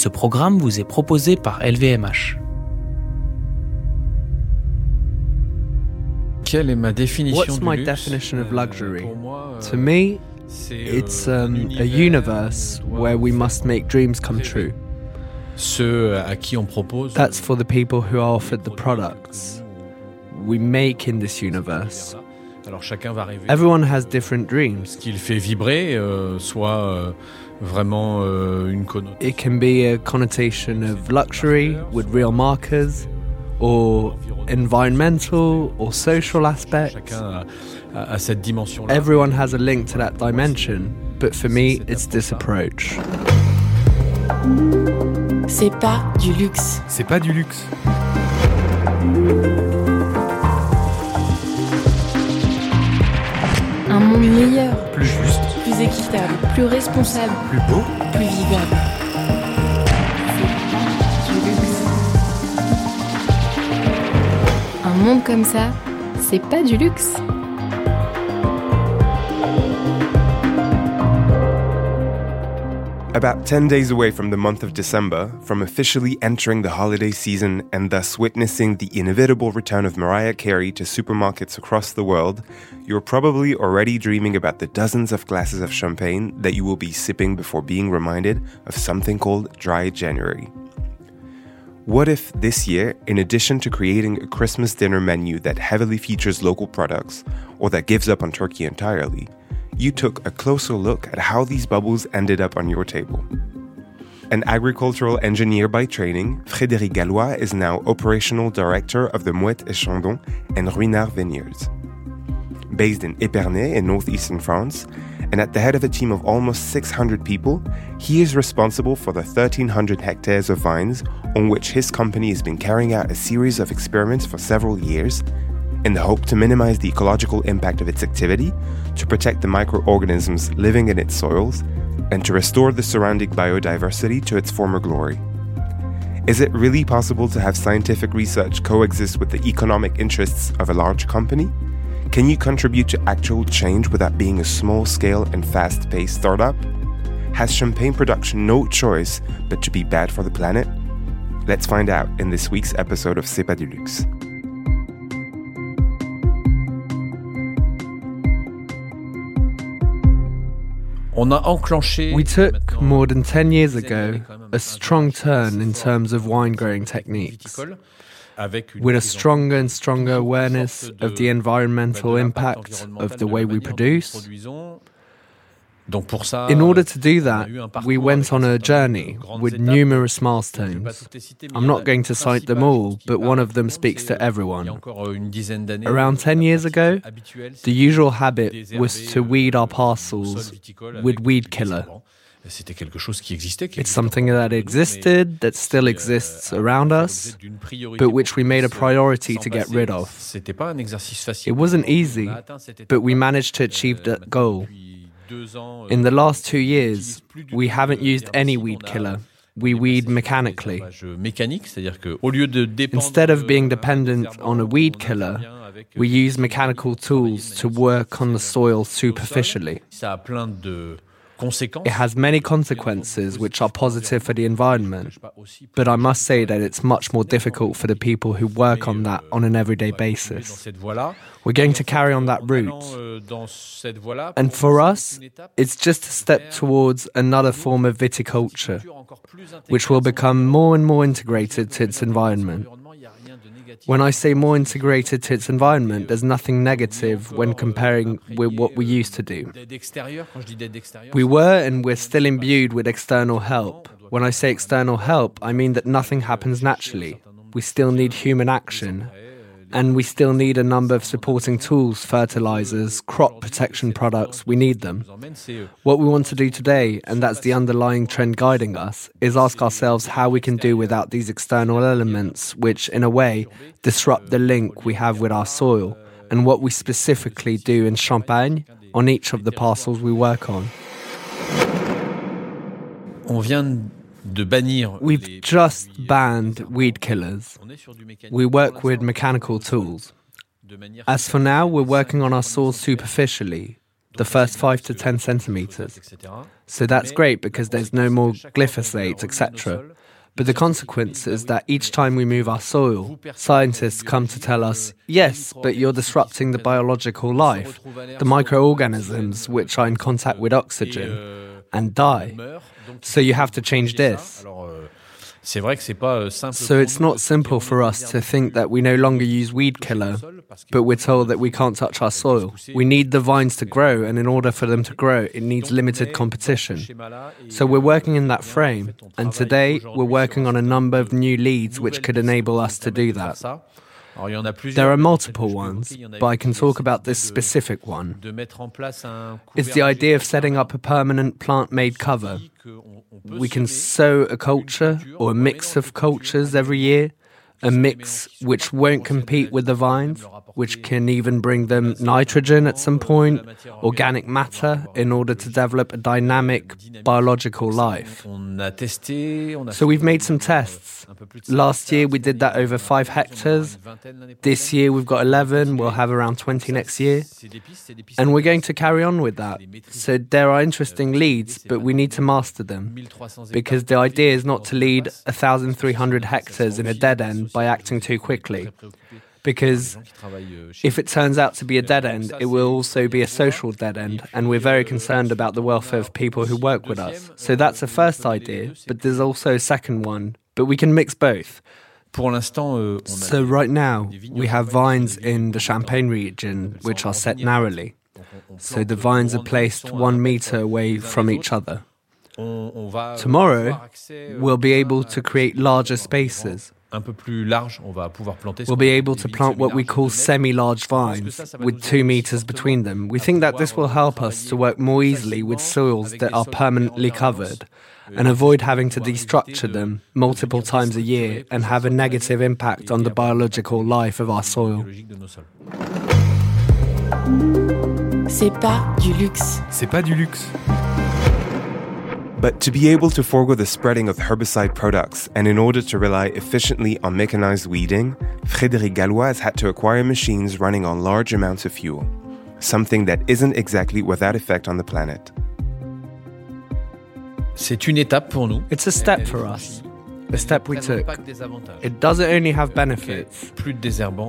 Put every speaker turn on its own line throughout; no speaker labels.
Ce programme vous est proposé par LVMH.
Quelle est ma définition
What's
du
my
luxe
definition of
Euh,
luxury?
pour moi, euh,
To me,
c'est,
it's
euh,
um,
un
a
univers,
universe where we must make dreams come true.
Ceux à qui on propose.
That's for the people who are offered the products we make in this universe.
Alors chacun va rêver.
Everyone has different dreams.
Ce qu'il fait vibrer, euh, soit euh, vraiment euh, une connotation.
It can be a connotation of luxury with real markers, or environmental or social aspects.
Chacun a, a- a cette dimension-là.
Everyone has a link to that dimension, but for me, it's this approach.
C'est pas du luxe.
C'est pas du luxe.
Un monde meilleur,
Plus juste,
plus équitable, plus responsable,
plus beau.
plus vivable. C'est pas du luxe. Un monde comme ça, c'est pas du luxe.
About 10 days away from the month of December, from officially entering the holiday season and thus witnessing the inevitable return of Mariah Carey to supermarkets across the world, you're probably already dreaming about the dozens of glasses of champagne that you will be sipping before being reminded of something called Dry January. What if this year, in addition to creating a Christmas dinner menu that heavily features local products or that gives up on turkey entirely, you took a closer look at how these bubbles ended up on your table? An agricultural engineer by training, Frédéric Gallois is now operational director of the Moët et Chandon and Ruinart vineyards. Based in Épernay in northeastern France, and at the head of a team of almost 600 people, he is responsible for the 1,300 hectares of vines on which his company has been carrying out a series of experiments for several years in the hope to minimize the ecological impact of its activity, to protect the microorganisms living in its soils, and to restore the surrounding biodiversity to its former glory. Is it really possible to have scientific research coexist with the economic interests of a large company? Can you contribute to actual change without being a small scale and fast paced startup? Has champagne production no choice but to be bad for the planet? Let's find out in this week's episode of C'est pas du luxe.
We took more than 10 years ago
d'années quand même, un
a strong turn in terms of wine growing techniques,
viticole, avec une
with a stronger and stronger awareness of the environmental
bah, de l'impact
impact of the way we
manière dont nous
produce. In order to do that,
eu un parcours
we went on a
certain nombre de
journey
euh,
with numerous
Je vais pas
milestones.
toutes les citer, mais
I'm
il y en
not going to cite them all, but one of them speaks to
euh, Il y a
everyone.
euh, une dizaine d'années,
Around 10 years ago, The usual habit was to
euh,
weed our parcels with weed killer.
desherbant. C'était quelque chose qui existait, qui
It's something that
autour de nous, mais
existed, that still
euh,
exists around us,
l'objet d'une priorité
but which we made a priority to get rid of.
C'était pas un exercice facile.
It wasn't easy, but we managed to achieve
Euh,
that goal.
Depuis deux ans,
In the last two years,
n'utilise plus du
we haven't used any weed killer. We weed
passé sur des
mechanically.
herbages mécaniques, c'est-à-dire que au lieu de dépendre
Instead of being dependent on a weed killer,
avec, euh,
We use mechanical tools to work on the soil superficially. It has many consequences which are positive for the environment, but I must say that it's much more difficult for the people who work on that on an everyday basis. We're going to carry on that route. And for us, it's just a step towards another form of viticulture, which will become more and more integrated to its environment. When I say more integrated to its environment, there's nothing negative when comparing with what we used to do. We were and we're still imbued with external help. When I say external help, I mean that nothing happens naturally. We still need human action. And we still need a number of supporting tools, fertilizers, crop protection products. We need them. What we want to do today, and that's the underlying trend guiding us, is ask ourselves how we can do without these external elements, which, in a way, disrupt the link we have with our soil, and what we specifically do in Champagne on each of the parcels we work on.
On vient de bannir
We've just
euh,
banned weed killers.
On est sur du mécanique
We work with mechanical tools. As for now, we're working on our soils superficially. the first 5 to 10 centimeters. So that's great because there's no more glyphosate, etc. But the consequence is that each time we move our soil, scientists come to tell us, yes, but you're disrupting the biological life, the microorganisms which are in contact with oxygen, and die. So you have to change this.
Euh,
so it's not simple for us to think that we no longer use weed killer, but we're told that we can't touch our soil. We need the vines to grow, and in order for them to grow, it needs limited competition. So we're working in that frame, and today we're working on a number of new leads which could enable us to do that. There are multiple ones, but I can talk about this specific one. It's the idea of setting up a permanent plant made cover. We can sow a culture or a mix of cultures every year a mix which won't compete with the vines, which can even bring them nitrogen at some point, organic matter, in order to develop a dynamic biological life. So we've made some tests. Last year we did that over five hectares. This year we've got 11, we'll have around 20 next year. And we're going to carry on with that. So there are interesting leads, but we need to master them. Because the idea is not to lead 1,300 hectares in a dead end by acting too quickly. Because if it turns out to be a dead end, it will also be a social dead end, and we're very concerned about the welfare of people who work with us. So that's a first idea, but there's also a second one, but we can mix both. So right now, we have vines in the Champagne region which are set narrowly. So the vines are placed one meter away from each other. Tomorrow, we'll be able to create larger spaces
un peu plus large, on va pouvoir planter.
We'll be able to plant what we call semi-large vines with two meters between them. We think that this will help us to work more easily with soils that are permanently covered and avoid having to destructure them multiple times a year and have a negative impact on the biological life of our soil.
C'est pas du luxe.
C'est pas du luxe. But to be able to forego the spreading of herbicide products and in order to rely efficiently on mechanized weeding, Frédéric Gallois has had to acquire machines running on large amounts of fuel, something that isn't exactly without effect on the planet.
C'est une étape pour nous.
It's a step for us the step we took. It doesn't only have benefits.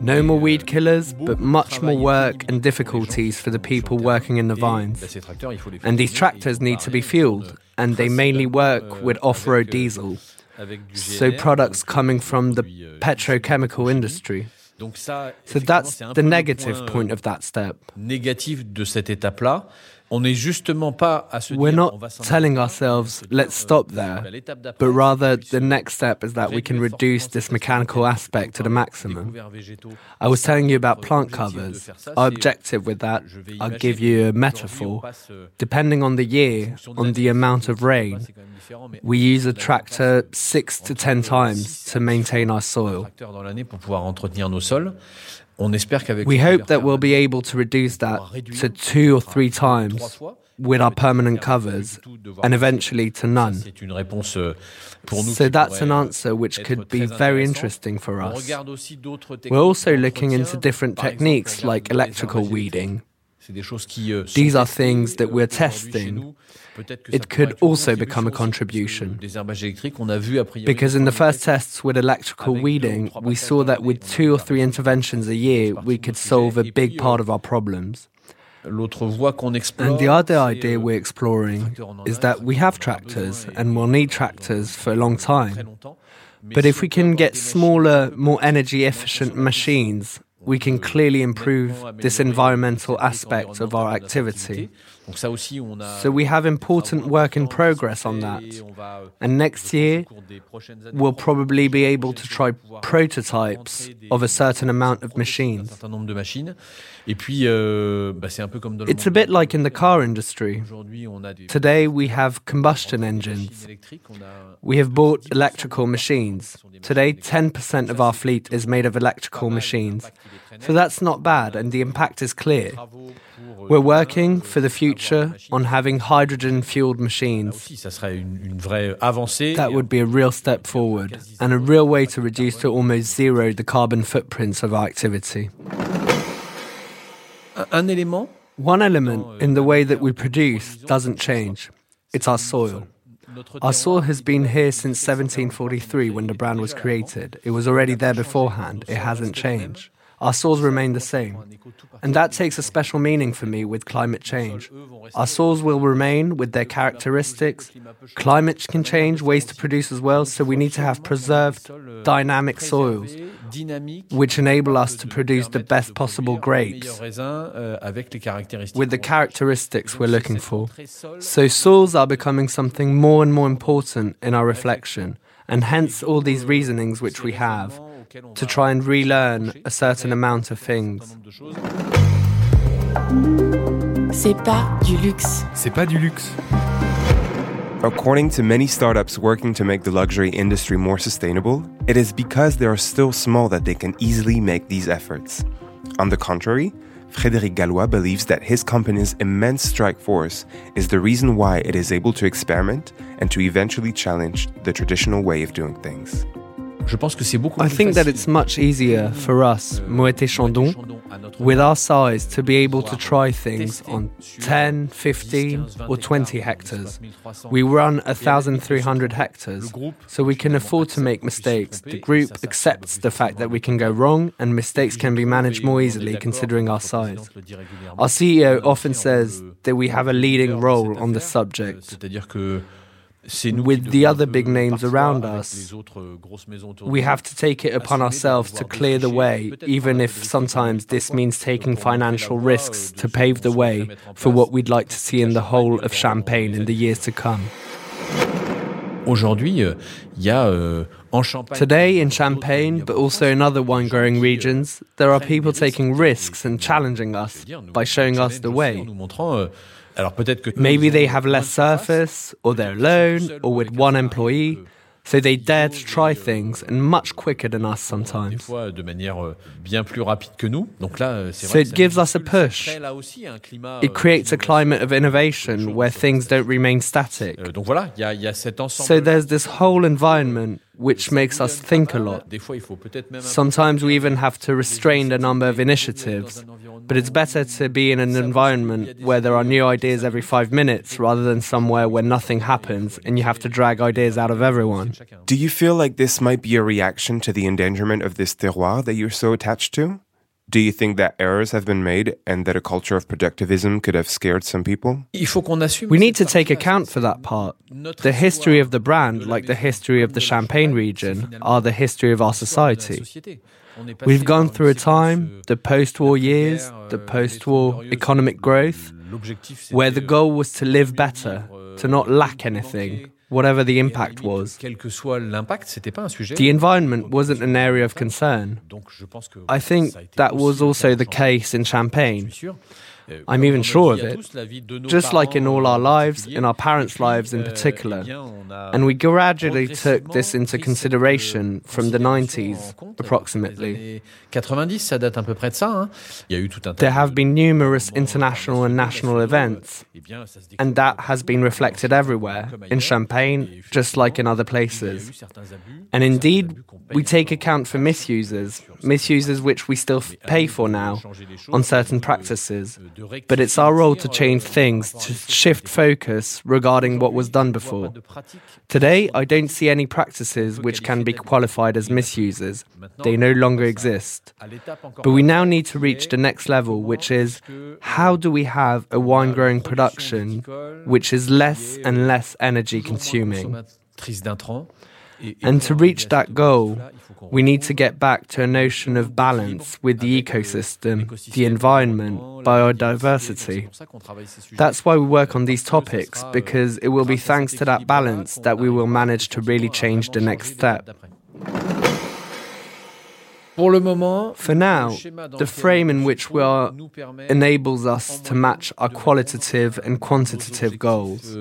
No more weed killers, but much more work and difficulties for the people working in the vines. And these tractors need to be fueled, and they mainly work euh, with off road diesel. So products coming from the euh, petrochemical industry. So that's the negative point of that step.
Négatif de cette étape-là.
We're not telling ourselves, let's stop there, but rather the next step is that we can reduce this mechanical aspect to the maximum. I was telling you about plant covers. Our objective with that, I'll give you a metaphor. Depending on the year, on the amount of rain, we use a tractor six to ten times to maintain our soil. We hope that we'll be able to reduce that to two or three times with our permanent covers and eventually to none. So that's an answer which could be very interesting for us. We're also looking into different techniques like electrical weeding. These are things that we're testing it could also become a contribution. Because in the first tests with electrical weeding, we saw that with two or three interventions a year, we could solve a big part of our problems. And the other idea we're exploring is that we have tractors and we'll need tractors for a long time. But if we can get smaller, more energy efficient machines, we can clearly improve this environmental aspect of our activity. So we have important work in progress on that. And next year, we'll probably be able to try prototypes of a certain amount of machines. It's a bit like in the car industry. Today we have combustion engines. We have bought electrical machines. Today, 10% of our fleet is made of electrical machines. So that's not bad, and the impact is clear. We're working for the future on having hydrogen fueled machines. That would be a real step forward and a real way to reduce to almost zero the carbon footprints of our activity. One element in the way that we produce doesn't change. It's our soil. Our soil has been here since 1743 when the brand was created. It was already there beforehand. It hasn't changed. Our soils remain the same. And that takes a special meaning for me with climate change. Our soils will remain with their characteristics. Climate can change, ways to produce as well, so we need to have preserved, dynamic soils, which enable us to produce the best possible grapes with the characteristics we're looking for. So soils are becoming something more and more important in our reflection, and hence all these reasonings which we have to try and relearn a certain amount of things.
C'est pas du luxe.
C'est pas du luxe.
According to many startups working to make the luxury industry more sustainable, it is because they are still small that they can easily make these efforts. On the contrary, Frédéric Gallois believes that his company's immense strike force is the reason why it is able to experiment and to eventually challenge the traditional way of doing things.
I think that it's much easier for us, Moët Chandon, with our size, to be able to try things on 10, 15, or 20 hectares. We run 1,300 hectares, so we can afford to make mistakes. The group accepts the fact that we can go wrong, and mistakes can be managed more easily considering our size. Our CEO often says that we have a leading role on the subject with the other big names around us. We have to take it upon ourselves to clear the way, even if sometimes this means taking financial risks to pave the way for what we'd like to see in the whole of Champagne in the years to come.
Euh, euh,
Today in Champagne, but also in other wine growing regions, there are people taking risks and challenging us by showing us the way. Maybe they have less surface, or they're alone, or with one employee. So they dare to try things and much quicker than us sometimes.
So
it gives us a push. It creates a climate of innovation where things don't remain static. So there's this whole environment which makes us think a lot. Sometimes we even have to restrain the number of initiatives, but it's better to be in an environment where there are new ideas every five minutes rather than somewhere where nothing happens and you have to drag ideas out of everyone.
Do you feel like this might be a reaction to the endangerment of this terroir that you're so attached to? Do you think that errors have been made and that a culture of productivism could have scared some people?
We need to take account for that part. The history of the brand, like the history of the Champagne region, are the history of our society. We've gone through a time, the post war years, the post war economic growth, where the goal was to live better, to not lack anything, whatever the impact was. The environment wasn't an area of concern. I think that was also the case in Champagne. I'm even sure of it. Just like in all our lives, in our parents' lives in particular. And we gradually took this into consideration from the 90s, approximately. There have been numerous international and national events, and that has been reflected everywhere, in Champagne, just like in other places. And indeed, we take account for misuses, misuses which we still pay for now, on certain practices. But it's our role to change things, to shift focus regarding what was done before. Today, I don't see any practices which can be qualified as misuses. They no longer exist. But we now need to reach the next level, which is how do we have a wine growing production which is less and less energy consuming? And to reach that goal, we need to get back to a notion of balance with the ecosystem, the environment, biodiversity. That's why we work on these topics, because it will be thanks to that balance that we will manage to really change the next step. For now, the frame in which we are enables us to match our qualitative and quantitative goals.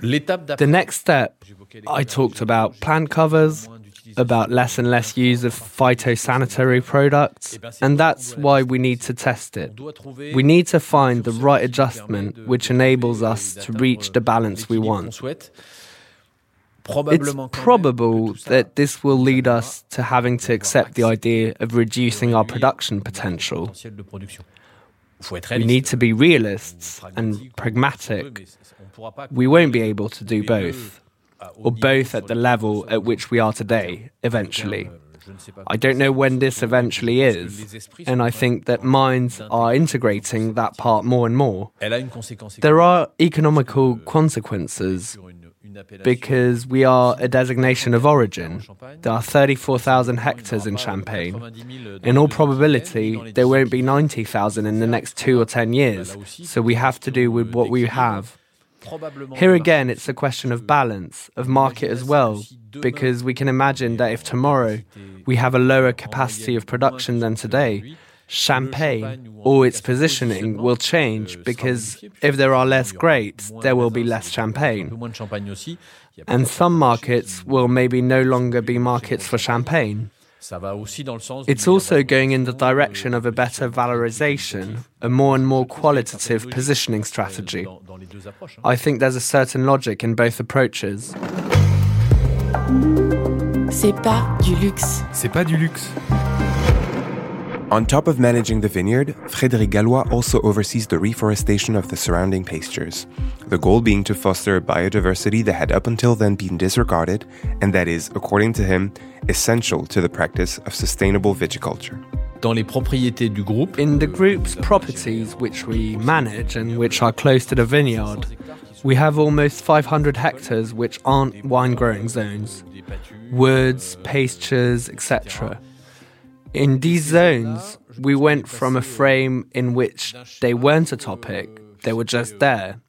The next step, I talked about plant covers, about less and less use of phytosanitary products, and that's why we need to test it. We need to find the right adjustment which enables us to reach the balance we want. It's probable that this will lead us to having to accept the idea of reducing our production potential. We need to be realists and pragmatic. We won't be able to do both, or both at the level at which we are today, eventually. I don't know. When this eventually is, and I think that minds are integrating that part more and more. There are economical consequences because we are a designation of origin. There are 34,000 hectares in Champagne. In all probability, there won't be 90,000 in the next two or ten years, so we have to do with what we have. Here again, it's a question of balance, of market as well, because we can imagine that if tomorrow we have a lower capacity of production than today, champagne or its positioning will change because if there are less grapes, there will be less champagne. And some markets will maybe no longer be markets for champagne. It's also going in the direction of a better valorization, a more and more qualitative positioning strategy. I think there's a certain logic in both approaches.
C'est pas du luxe.
C'est pas du luxe.
On top of managing the vineyard, Frédéric Gallois also oversees the reforestation of the surrounding pastures, the goal being to foster a biodiversity that had up until then been disregarded and that is, according to him, essential to the practice of sustainable viticulture.
Dans les propriétés du groupe,
In the group's properties which we manage and which are close to the vineyard, we have almost 500 hectares which aren't wine growing zones, woods, pastures, etc. In these zones, we went from a frame in which they weren't a topic, they were just there,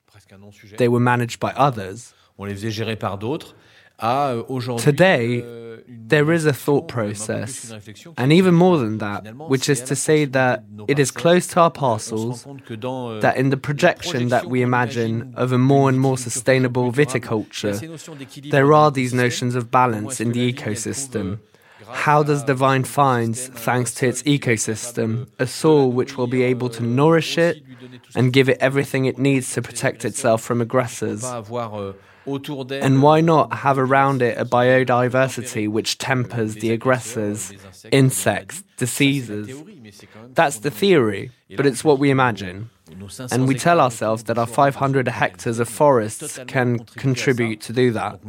they were managed by others.
on les faisait gérer par d'autres, à euh.
Today,
euh,
there is a thought process,
plus qu'une réflexion,
and even more than that, which is to say that it is close to our
on se rend
parcels,
compte que dans, euh,
that in the projection that we imagine of a more and more sustainable
plus durable, il y a
viticulture,
ces notions d'équilibre
there are these notions of balance in the
la vigne, elle
ecosystem.
Euh,
How does the vine find, thanks to its ecosystem, a soil which will be able to nourish it and give it everything it needs to protect itself from aggressors? And why not have around it a biodiversity which tempers the aggressors, insects, diseases? That's the theory, but it's what we imagine. And we tell ourselves that our 500 hectares of forests can contribute to do that.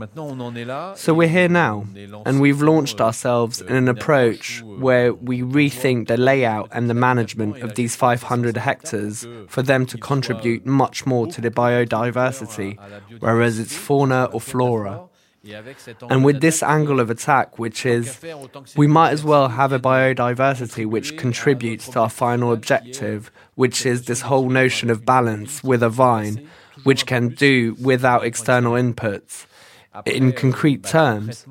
So we're here now, and we've launched ourselves in an approach where we rethink the layout and the management of these 500 hectares for them to contribute much more to the biodiversity, whereas it's fauna or flora. And with this angle of attack, which is we might as well have a biodiversity which contributes to our final objective, which is this whole notion of balance with a vine, which can do without external inputs. In concrete terms,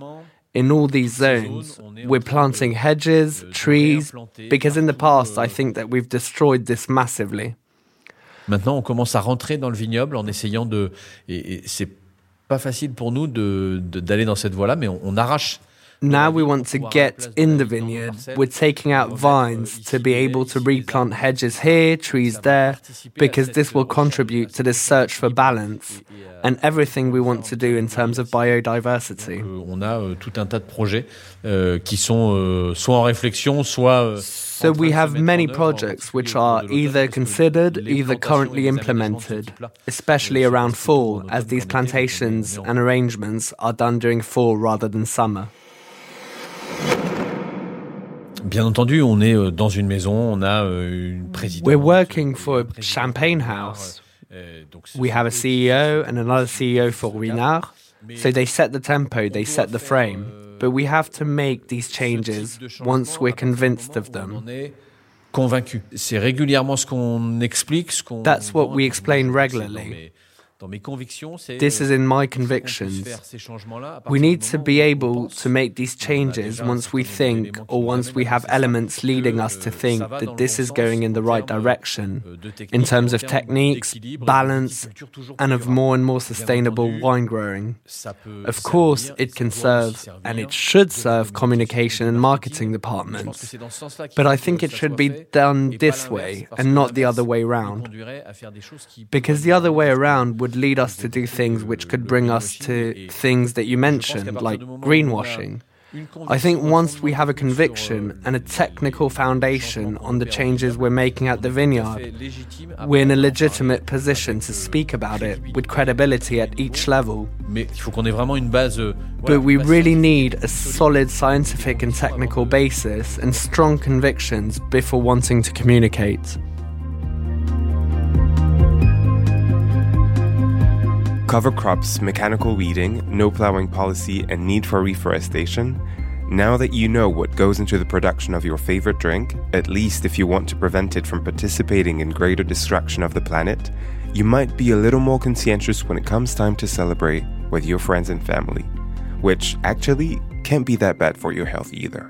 in all these zones, we're planting hedges, trees, because in the past I think that we've destroyed this massively.
Maintenant, on commence à rentrer dans le vignoble en essayant de. Et, et c'est pas facile pour nous de- de- d'aller dans cette voie-là, mais on arrache.
Now we want to get in the vineyard. We're taking out vines to be able to replant hedges here, trees there, because this will contribute to this search for balance and everything we want to do in terms of biodiversity.
Euh, on a euh, tout un tas de projets euh, qui sont soit en réflexion, soit.
So we have many
en œuvre, en
projects which are
cours de l'automne,
either considered, either currently
les aménagements de ce
implemented, especially
euh,
around
passent plutôt en
fall, as these plantations
on est en-
and arrangements are done during fall rather than summer.
Bien entendu, on est euh, dans une maison, on a euh, une présidente.
We're working for a champagne house.
euh,
We have a CEO and another CEO for Ruinart.
Mais
So they set the tempo, they set the frame.
Euh,
but we have to make these changes
type de changement
once we're convinced of them.
Convaincu. C'est régulièrement ce qu'on explique, ce qu'on.
That's what we explain
moi, je- c'est
regularly.
Dans mes, dans mes convictions, c'est.
This
euh,
is in my convictions.
changements-là à
We need to be able to make these changes once we think or once we have elements leading us to
euh,
think
ça va dans
that this is going in the right direction
euh,
in terms of techniques, balance, and of more and more sustainable wine growing. Of course, it can serve and it should serve
communication
and marketing
Je pense que
departments.
c'est dans ce sens-là qu'il
But I think it should be done this way and not the other way
nous
round.
conduirait à faire des choses qui
Because the other way around would lead us to do things which could bring us to things that you mentioned, like greenwashing. I think once we have a conviction and a technical foundation on the changes we're making at the vineyard, we're in a legitimate position to speak about it with credibility at each level.
Euh,
but we really need a solid scientific and technical basis and strong convictions before wanting to communicate.
Cover crops, mechanical weeding, no plowing policy, and need for reforestation now that you know what goes into the production of your favorite drink, at least if you want to prevent it from participating in greater destruction of the planet, you might be a little more conscientious when it comes time to celebrate with your friends and family, which actually can't be that bad for your health either.